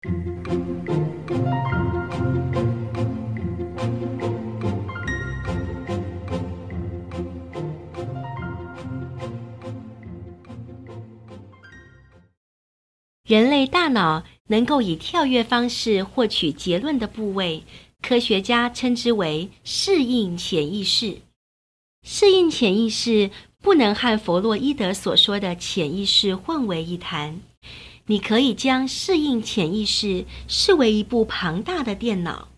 人类大脑能够以跳跃方式获取结论的部位，科学家称之为适应潜意识。适应潜意识不能和弗洛伊德所说的潜意识混为一谈。你可以将适应潜意识视为一部庞大的电脑，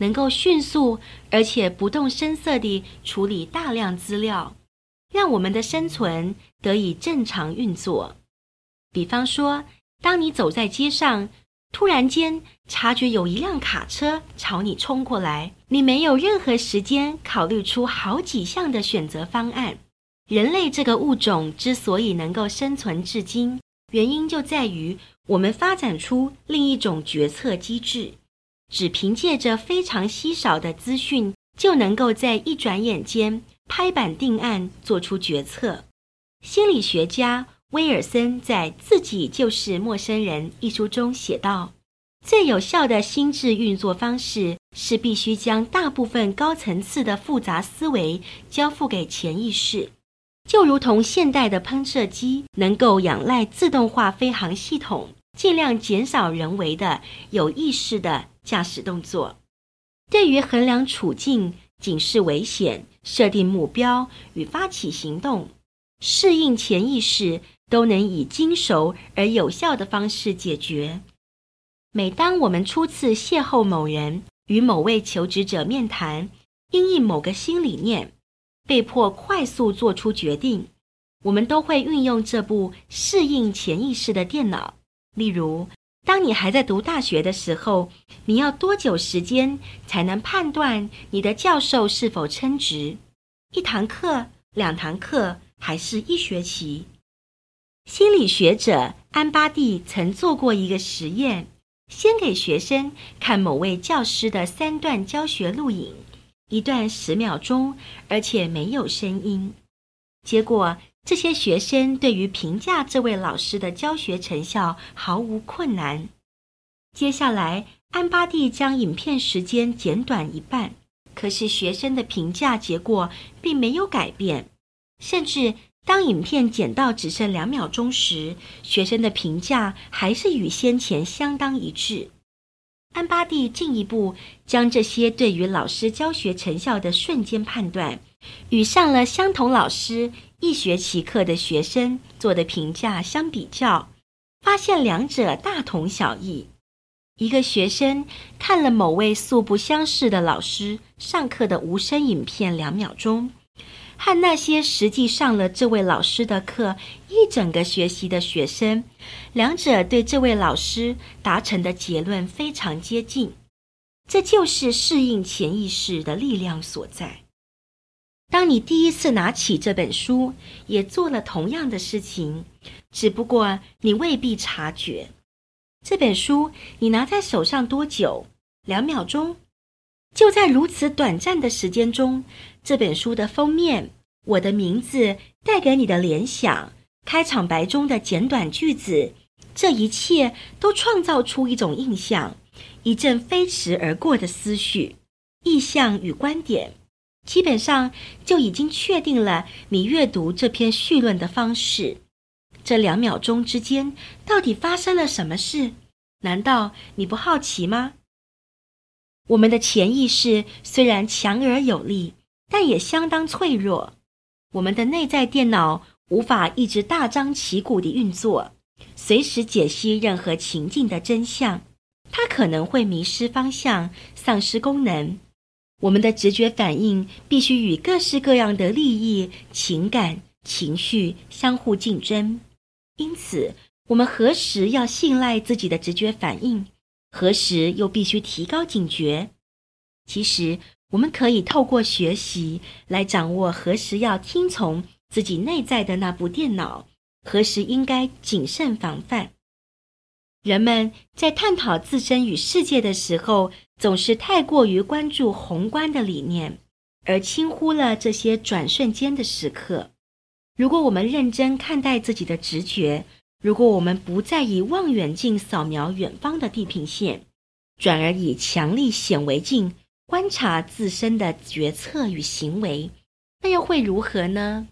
能够迅速而且不动声色地处理大量资料，让我们的生存得以正常运作。比方说，当你走在街上，突然间察觉有一辆卡车朝你冲过来，你没有任何时间考虑出好几项的选择方案。人类这个物种之所以能够生存至今，原因就在于我们发展出另一种决策机制，只凭借着非常稀少的资讯，就能够在一转眼间拍板定案，做出决策。心理学家。威尔森在《自己就是陌生人》一书中写道：“最有效的心智运作方式是必须将大部分高层次的复杂思维交付给潜意识，就如同现代的喷射机能够仰赖自动化飞行系统，尽量减少人为的有意识的驾驶动作。对于衡量处境、警示危险、设定目标与发起行动，适应潜意识。”都能以精熟而有效的方式解决。每当我们初次邂逅某人，与某位求职者面谈，因应某个新理念，被迫快速做出决定，我们都会运用这部适应潜意识的电脑。例如，当你还在读大学的时候，你要多久时间才能判断你的教授是否称职？一堂课、两堂课，还是一学期？心理学者安巴蒂曾做过一个实验，先给学生看某位教师的三段教学录影，一段十秒钟，而且没有声音。结果，这些学生对于评价这位老师的教学成效毫无困难。接下来，安巴蒂将影片时间减短一半，可是学生的评价结果并没有改变，甚至。当影片剪到只剩两秒钟时，学生的评价还是与先前相当一致。安巴蒂进一步将这些对于老师教学成效的瞬间判断，与上了相同老师一学期课的学生做的评价相比较，发现两者大同小异。一个学生看了某位素不相识的老师上课的无声影片两秒钟。和那些实际上了这位老师的课一整个学习的学生，两者对这位老师达成的结论非常接近。这就是适应潜意识的力量所在。当你第一次拿起这本书，也做了同样的事情，只不过你未必察觉。这本书你拿在手上多久？两秒钟。就在如此短暂的时间中，这本书的封面，我的名字带给你的联想，开场白中的简短句子，这一切都创造出一种印象，一阵飞驰而过的思绪、意象与观点，基本上就已经确定了你阅读这篇绪论的方式。这两秒钟之间，到底发生了什么事？难道你不好奇吗？我们的潜意识虽然强而有力，但也相当脆弱。我们的内在电脑无法一直大张旗鼓地运作，随时解析任何情境的真相。它可能会迷失方向，丧失功能。我们的直觉反应必须与各式各样的利益、情感、情绪相互竞争。因此，我们何时要信赖自己的直觉反应？何时又必须提高警觉？其实，我们可以透过学习来掌握何时要听从自己内在的那部电脑，何时应该谨慎防范。人们在探讨自身与世界的时候，总是太过于关注宏观的理念，而轻忽了这些转瞬间的时刻。如果我们认真看待自己的直觉，如果我们不再以望远镜扫描远方的地平线，转而以强力显微镜观察自身的决策与行为，那又会如何呢？